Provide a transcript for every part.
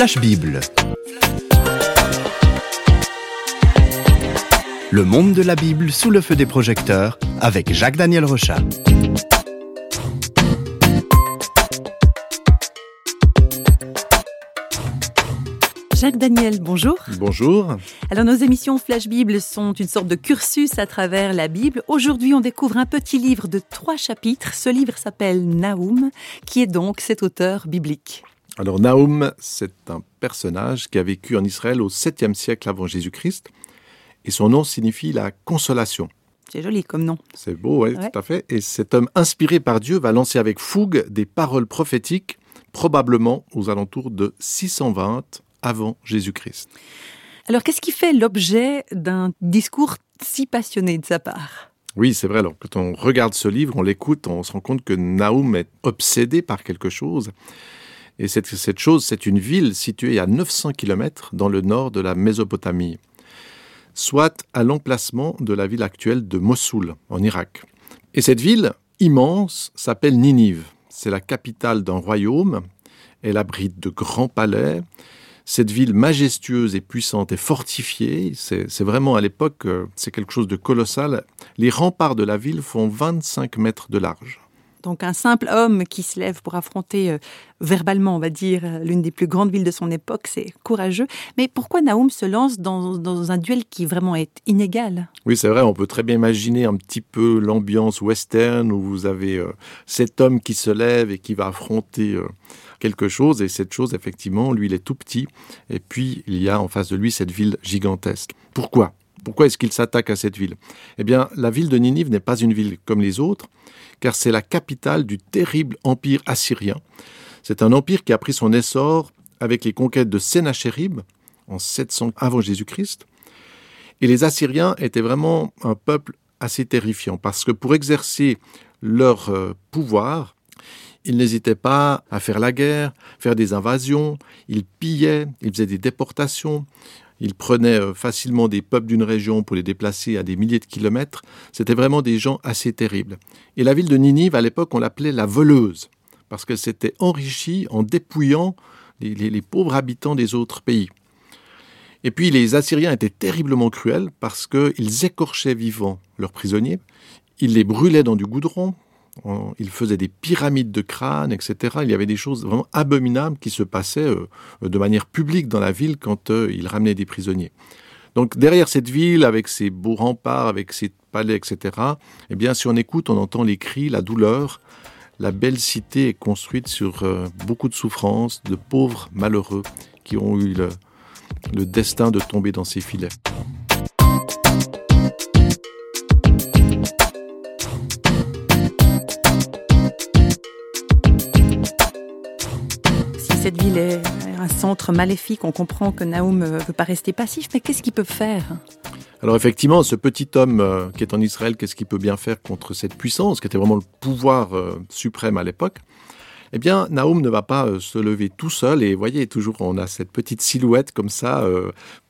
Flash Bible. Le monde de la Bible sous le feu des projecteurs avec Jacques-Daniel Rochat. Jacques Daniel, bonjour. Bonjour. Alors nos émissions Flash Bible sont une sorte de cursus à travers la Bible. Aujourd'hui, on découvre un petit livre de trois chapitres. Ce livre s'appelle Naoum, qui est donc cet auteur biblique. Alors Naoum, c'est un personnage qui a vécu en Israël au 7e siècle avant Jésus-Christ et son nom signifie la consolation. C'est joli comme nom. C'est beau, oui, tout à fait. Et cet homme inspiré par Dieu va lancer avec fougue des paroles prophétiques, probablement aux alentours de 620 avant Jésus-Christ. Alors qu'est-ce qui fait l'objet d'un discours si passionné de sa part? Oui, c'est vrai. Alors quand on regarde ce livre, on l'écoute, on se rend compte que Naoum est obsédé par quelque chose. Et cette, chose, c'est une ville située à 900 km dans le nord de la Mésopotamie, soit à l'emplacement de la ville actuelle de Mossoul, en Irak. Et cette ville immense s'appelle Ninive. C'est la capitale d'un royaume. Elle abrite de grands palais cette ville majestueuse et puissante et fortifiée, c'est vraiment à l'époque, euh, c'est quelque chose de colossal. Les remparts de la ville font 25 mètres de large. Donc un simple homme qui se lève pour affronter euh, verbalement, on va dire, euh, l'une des plus grandes villes de son époque, c'est courageux. Mais pourquoi Naoum se lance dans, un duel qui vraiment est inégal? Oui, c'est vrai, on peut très bien imaginer un petit peu l'ambiance western où vous avez cet homme qui se lève et qui va affronter quelque chose, et cette chose, effectivement, lui, il est tout petit, et puis il y a en face de lui cette ville gigantesque. Pourquoi? Pourquoi est-ce qu'il s'attaque à cette ville? Eh bien, la ville de Ninive n'est pas une ville comme les autres, car c'est la capitale du terrible empire assyrien. C'est un empire qui a pris son essor avec les conquêtes de Sennacherib en 700 avant Jésus-Christ. Et les Assyriens étaient vraiment un peuple assez terrifiant parce que pour exercer leur euh, pouvoir, ils n'hésitaient pas à faire la guerre, faire des invasions, ils pillaient, ils faisaient des déportations, ils prenaient euh, facilement des peuples d'une région pour les déplacer à des milliers de kilomètres. C'était vraiment des gens assez terribles. Et la ville de Ninive, à l'époque, on l'appelait la voleuse, parce qu'elle s'était enrichie en dépouillant les, pauvres habitants des autres pays. Et puis les Assyriens étaient terriblement cruels parce qu'ils écorchaient vivants leurs prisonniers, ils les brûlaient dans du goudron, il faisait des pyramides de crânes, etc. Il y avait des choses vraiment abominables qui se passaient euh, de manière publique dans la ville quand euh, il ramenait des prisonniers. Donc derrière cette ville, avec ses beaux remparts, avec ses palais, etc., eh bien, si on écoute, on entend les cris, la douleur. La belle cité est construite sur euh, beaucoup de souffrances, de pauvres malheureux qui ont eu le destin de tomber dans ces filets. Cette ville est un centre maléfique, on comprend que Naoum ne veut pas rester passif, mais qu'est-ce qu'il peut faire? Alors effectivement, ce petit homme euh, qui est en Israël, qu'est-ce qu'il peut bien faire contre cette puissance, qui était vraiment le pouvoir euh, suprême à l'époque? Eh bien, Naoum ne va pas euh, se lever tout seul, et voyez, toujours on a cette petite silhouette comme ça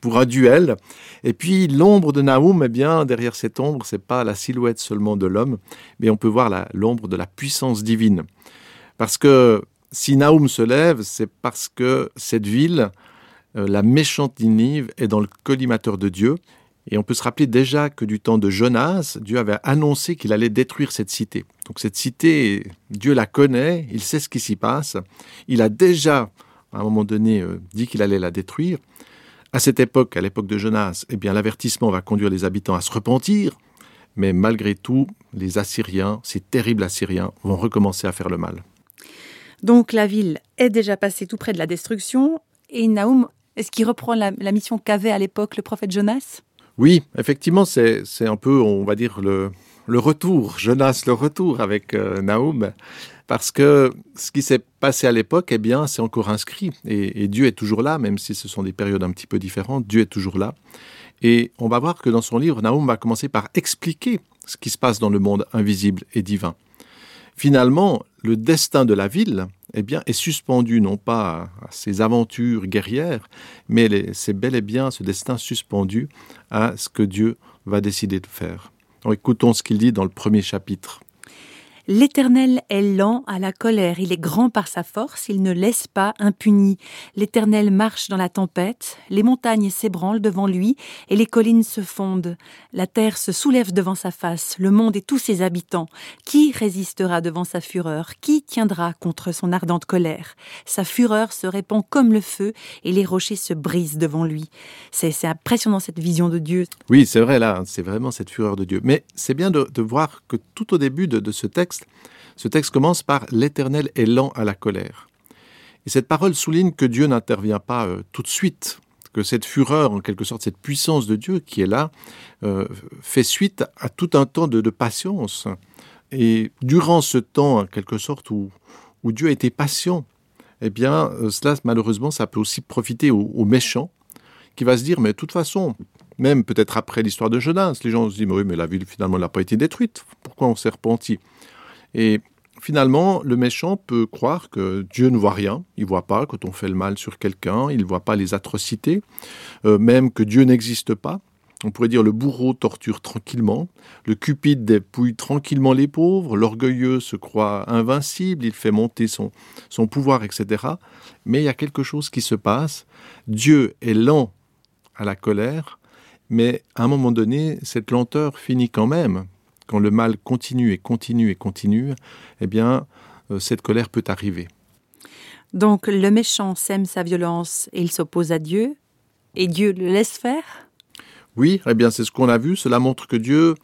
pour un duel. Et puis l'ombre de Naoum, eh bien, derrière cette ombre, c'est pas la silhouette seulement de l'homme, mais on peut voir l'ombre de la puissance divine. Parce que si Naoum se lève, c'est parce que cette ville, euh, la méchante Ninive, est dans le collimateur de Dieu. Et on peut se rappeler déjà que du temps de Jonas, Dieu avait annoncé qu'il allait détruire cette cité. Donc cette cité, Dieu la connaît, il sait ce qui s'y passe. Il a déjà, à un moment donné, euh, dit qu'il allait la détruire. À cette époque, à l'époque de Jonas, eh bien l'avertissement va conduire les habitants à se repentir. Mais malgré tout, les Assyriens, ces terribles Assyriens, vont recommencer à faire le mal. Donc la ville est déjà passée tout près de la destruction. Et Naoum, est-ce qu'il reprend la, mission qu'avait à l'époque le prophète Jonas? Oui, effectivement, c'est un peu, on va dire, le, retour, Jonas le retour avec euh, Naoum. Parce que ce qui s'est passé à l'époque, eh bien, c'est encore inscrit. Et, Dieu est toujours là, même si ce sont des périodes un petit peu différentes. Dieu est toujours là. Et on va voir que dans son livre, Naoum va commencer par expliquer ce qui se passe dans le monde invisible et divin. Finalement, le destin de la ville eh bien, est suspendu non pas à ses aventures guerrières, mais c'est bel et bien ce destin suspendu à ce que Dieu va décider de faire. écoutons ce qu'il dit dans le premier chapitre. L'Éternel est lent à la colère, il est grand par sa force, il ne laisse pas impuni. L'Éternel marche dans la tempête, les montagnes s'ébranlent devant lui et les collines se fondent. La terre se soulève devant sa face, le monde et tous ses habitants. Qui résistera devant sa fureur? Qui tiendra contre son ardente colère? Sa fureur se répand comme le feu et les rochers se brisent devant lui. C'est impressionnant cette vision de Dieu. Oui, c'est vrai là, c'est vraiment cette fureur de Dieu. Mais c'est bien de, voir que tout au début de ce texte, ce texte commence par L'Éternel est lent à la colère. Et cette parole souligne que Dieu n'intervient pas euh, tout de suite, que cette fureur, en quelque sorte, cette puissance de Dieu qui est là, euh, fait suite à tout un temps de, patience. Et durant ce temps, en quelque sorte, où, Dieu a été patient, eh bien, euh, cela, malheureusement, ça peut aussi profiter aux, méchants, qui va se dire, mais de toute façon, même peut-être après l'histoire de Jonas, les gens se disent, mais oui, mais la ville, finalement, n'a pas été détruite. Pourquoi on s'est repenti? Et finalement, le méchant peut croire que Dieu ne voit rien, il ne voit pas quand on fait le mal sur quelqu'un, il ne voit pas les atrocités, euh, même que Dieu n'existe pas. On pourrait dire le bourreau torture tranquillement, le cupide dépouille tranquillement les pauvres, l'orgueilleux se croit invincible, il fait monter son, son pouvoir, etc. Mais il y a quelque chose qui se passe. Dieu est lent à la colère, mais à un moment donné, cette lenteur finit quand même quand le mal continue et continue et continue, eh bien, euh, cette colère peut arriver. Donc le méchant sème sa violence et il s'oppose à Dieu, et Dieu le laisse faire? Oui, eh bien c'est ce qu'on a vu, cela montre que Dieu...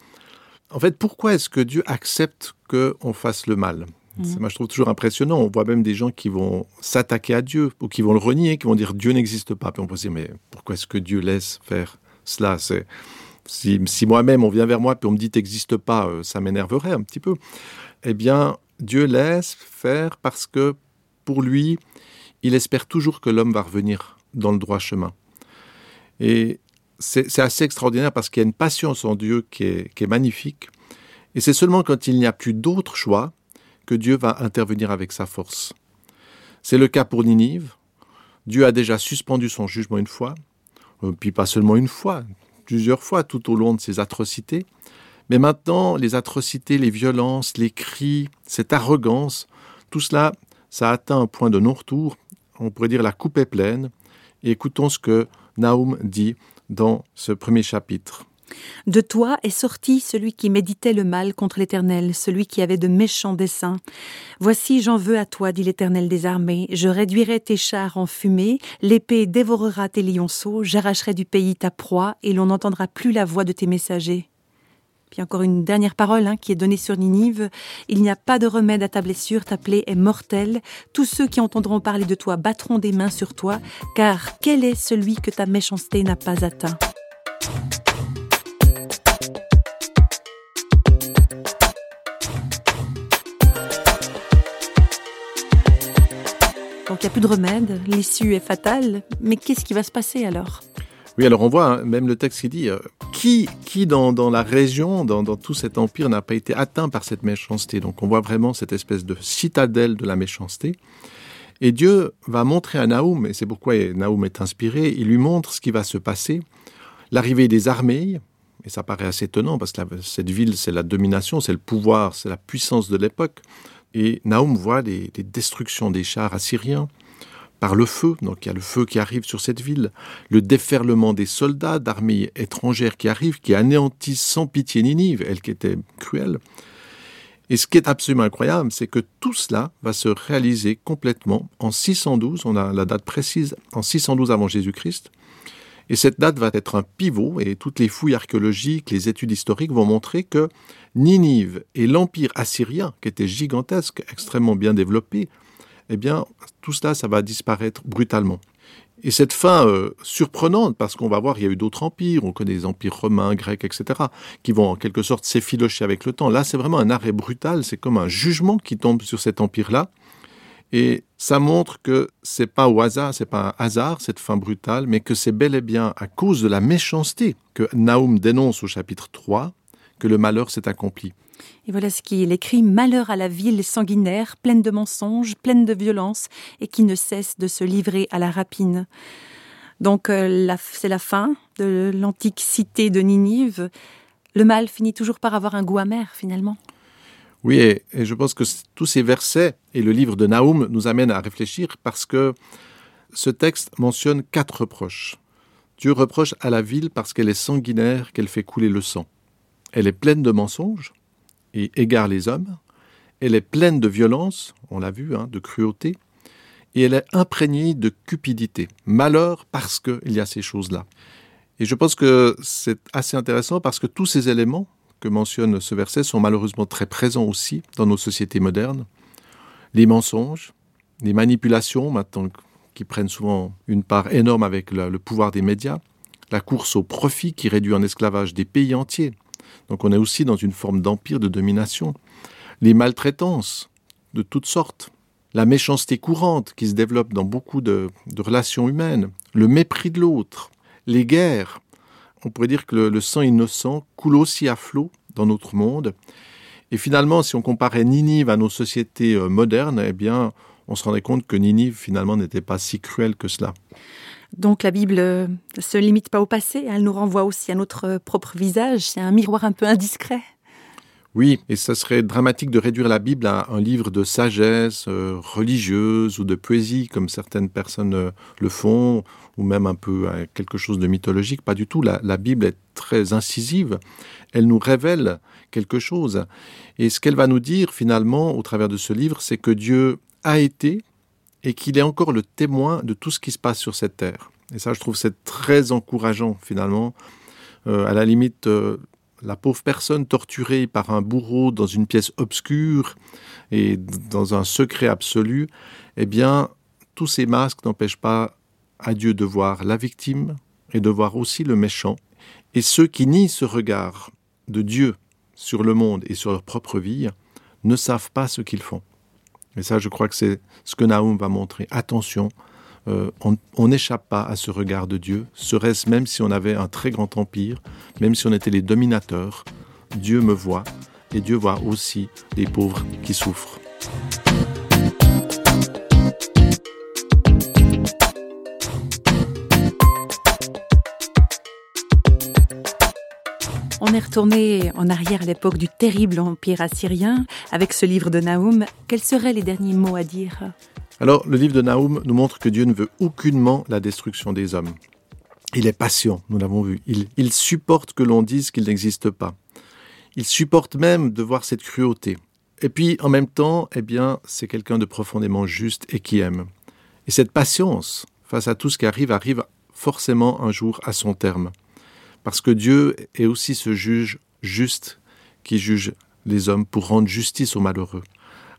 En fait, pourquoi est-ce que Dieu accepte qu'on fasse le mal? Mmh. Moi, je trouve toujours impressionnant. On voit même des gens qui vont s'attaquer à Dieu ou qui vont le renier, qui vont dire Dieu n'existe pas. Puis on peut se dire, mais pourquoi est-ce que Dieu laisse faire cela? C'est si, moi-même on vient vers moi et on me dit t'existes pas, euh, ça m'énerverait un petit peu. Eh bien, Dieu laisse faire parce que pour lui, il espère toujours que l'homme va revenir dans le droit chemin. Et c'est assez extraordinaire parce qu'il y a une patience en Dieu qui est, qui est magnifique. Et c'est seulement quand il n'y a plus d'autre choix que Dieu va intervenir avec sa force. C'est le cas pour Ninive. Dieu a déjà suspendu son jugement une fois, euh, puis pas seulement une fois, plusieurs fois tout au long de ces atrocités. Mais maintenant, les atrocités, les violences, les cris, cette arrogance, tout cela, ça atteint un point de non-retour. On pourrait dire la coupe est pleine. Écoutons ce que Naoum dit dans ce premier chapitre. De toi est sorti celui qui méditait le mal contre l'Éternel, celui qui avait de méchants desseins. Voici, j'en veux à toi, dit l'Éternel des armées. Je réduirai tes chars en fumée, l'épée dévorera tes lionceaux, j'arracherai du pays ta proie, et l'on n'entendra plus la voix de tes messagers. Puis encore une dernière parole hein, qui est donnée sur Ninive. Il n'y a pas de remède à ta blessure, ta plaie est mortelle. Tous ceux qui entendront parler de toi battront des mains sur toi, car quel est celui que ta méchanceté n'a pas atteint? Donc il n'y a plus de remède, l'issue est fatale, mais qu'est-ce qui va se passer alors? Oui, alors on voit hein, même le texte qui dit euh, qui, qui dans, dans, la région, dans, dans tout cet empire, n'a pas été atteint par cette méchanceté? Donc on voit vraiment cette espèce de citadelle de la méchanceté. Et Dieu va montrer à Naoum, et c'est pourquoi Naoum est inspiré, il lui montre ce qui va se passer, l'arrivée des armées, et ça paraît assez étonnant parce que cette ville, c'est la domination, c'est le pouvoir, c'est la puissance de l'époque. Et Naoum voit des, destructions des chars assyriens par le feu, donc il y a le feu qui arrive sur cette ville, le déferlement des soldats d'armées étrangères qui arrivent, qui anéantissent sans pitié Ninive, elle qui était cruelle. Et ce qui est absolument incroyable, c'est que tout cela va se réaliser complètement en 612, on a la date précise, en 612 avant Jésus-Christ. Et cette date va être un pivot, et toutes les fouilles archéologiques, les études historiques vont montrer que Ninive et l'empire assyrien, qui était gigantesque, extrêmement bien développé, eh bien, tout cela, ça va disparaître brutalement. Et cette fin euh, surprenante, parce qu'on va voir, il y a eu d'autres empires, on connaît les empires romains, grecs, etc., qui vont en quelque sorte s'effilocher avec le temps. Là, c'est vraiment un arrêt brutal, c'est comme un jugement qui tombe sur cet empire-là. Et ça montre que c'est pas au hasard, c'est pas un hasard cette fin brutale, mais que c'est bel et bien à cause de la méchanceté que Naoum dénonce au chapitre 3, que le malheur s'est accompli. Et voilà ce qu'il écrit Malheur à la ville sanguinaire, pleine de mensonges, pleine de violence, et qui ne cesse de se livrer à la rapine. Donc euh, c'est la fin de l'antique cité de Ninive. Le mal finit toujours par avoir un goût amer finalement. Oui, et, je pense que tous ces versets et le livre de Naoum nous amènent à réfléchir parce que ce texte mentionne quatre reproches. Dieu reproche à la ville parce qu'elle est sanguinaire, qu'elle fait couler le sang. Elle est pleine de mensonges et égare les hommes. Elle est pleine de violence, on l'a vu, hein, de cruauté. Et elle est imprégnée de cupidité. Malheur parce qu'il y a ces choses-là. Et je pense que c'est assez intéressant parce que tous ces éléments que mentionne ce verset sont malheureusement très présents aussi dans nos sociétés modernes. Les mensonges, les manipulations, maintenant qui prennent souvent une part énorme avec le, pouvoir des médias, la course au profit qui réduit en esclavage des pays entiers. Donc on est aussi dans une forme d'empire de domination. Les maltraitances de toutes sortes, la méchanceté courante qui se développe dans beaucoup de relations humaines, le mépris de l'autre, les guerres, on pourrait dire que le, sang innocent coule aussi à flot dans notre monde. Et finalement, si on comparait Ninive à nos sociétés euh, modernes, eh bien, on se rendait compte que Ninive, finalement, n'était pas si cruelle que cela. Donc la Bible ne euh, se limite pas au passé, elle nous renvoie aussi à notre euh, propre visage, c'est un miroir un peu indiscret. Oui, et ça serait dramatique de réduire la Bible à un livre de sagesse religieuse ou de poésie, comme certaines personnes le font, ou même un peu à quelque chose de mythologique. Pas du tout. La, Bible est très incisive. Elle nous révèle quelque chose. Et ce qu'elle va nous dire finalement au travers de ce livre, c'est que Dieu a été et qu'il est encore le témoin de tout ce qui se passe sur cette terre. Et ça, je trouve, c'est très encourageant finalement. Euh, à la limite, euh, la pauvre personne torturée par un bourreau dans une pièce obscure et dans un secret absolu, eh bien, tous ces masques n'empêchent pas à Dieu de voir la victime et de voir aussi le méchant. Et ceux qui nient ce regard de Dieu sur le monde et sur leur propre vie ne savent pas ce qu'ils font. Et ça, je crois que c'est ce que Naoum va montrer. Attention, euh, on n'échappe pas à ce regard de Dieu, serait-ce même si on avait un très grand empire, même si on était les dominateurs. Dieu me voit et Dieu voit aussi les pauvres qui souffrent. On est retourné en arrière à l'époque du terrible empire assyrien avec ce livre de Naoum. Quels seraient les derniers mots à dire? Alors, le livre de Naoum nous montre que Dieu ne veut aucunement la destruction des hommes. Il est patient, nous l'avons vu. Il, il supporte que l'on dise qu'il n'existe pas. Il supporte même de voir cette cruauté. Et puis, en même temps, eh bien, c'est quelqu'un de profondément juste et qui aime. Et cette patience face à tout ce qui arrive arrive forcément un jour à son terme. Parce que Dieu est aussi ce juge juste qui juge les hommes pour rendre justice aux malheureux.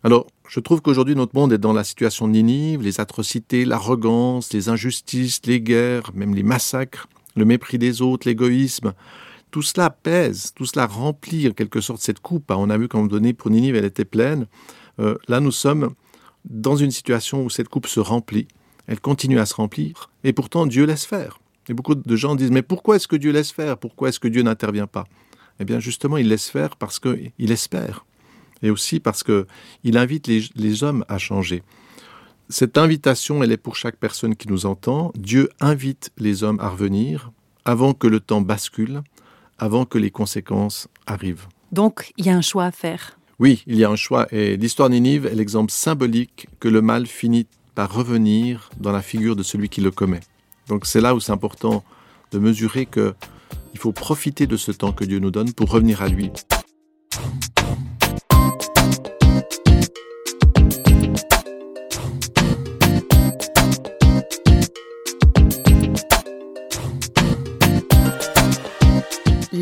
Alors, je trouve qu'aujourd'hui, notre monde est dans la situation de Ninive, les atrocités, l'arrogance, les injustices, les guerres, même les massacres, le mépris des autres, l'égoïsme. Tout cela pèse, tout cela remplit en quelque sorte cette coupe. On a vu qu'à un moment donné, pour Ninive, elle était pleine. Euh, là, nous sommes dans une situation où cette coupe se remplit. Elle continue à se remplir. Et pourtant, Dieu laisse faire. Et beaucoup de gens disent, mais pourquoi est-ce que Dieu laisse faire? Pourquoi est-ce que Dieu n'intervient pas? Eh bien justement, il laisse faire parce qu'il espère. Et aussi parce qu'il invite les, les hommes à changer. Cette invitation, elle est pour chaque personne qui nous entend. Dieu invite les hommes à revenir avant que le temps bascule, avant que les conséquences arrivent. Donc, il y a un choix à faire. Oui, il y a un choix. Et l'histoire Ninive est l'exemple symbolique que le mal finit par revenir dans la figure de celui qui le commet. Donc c'est là où c'est important de mesurer que il faut profiter de ce temps que Dieu nous donne pour revenir à lui.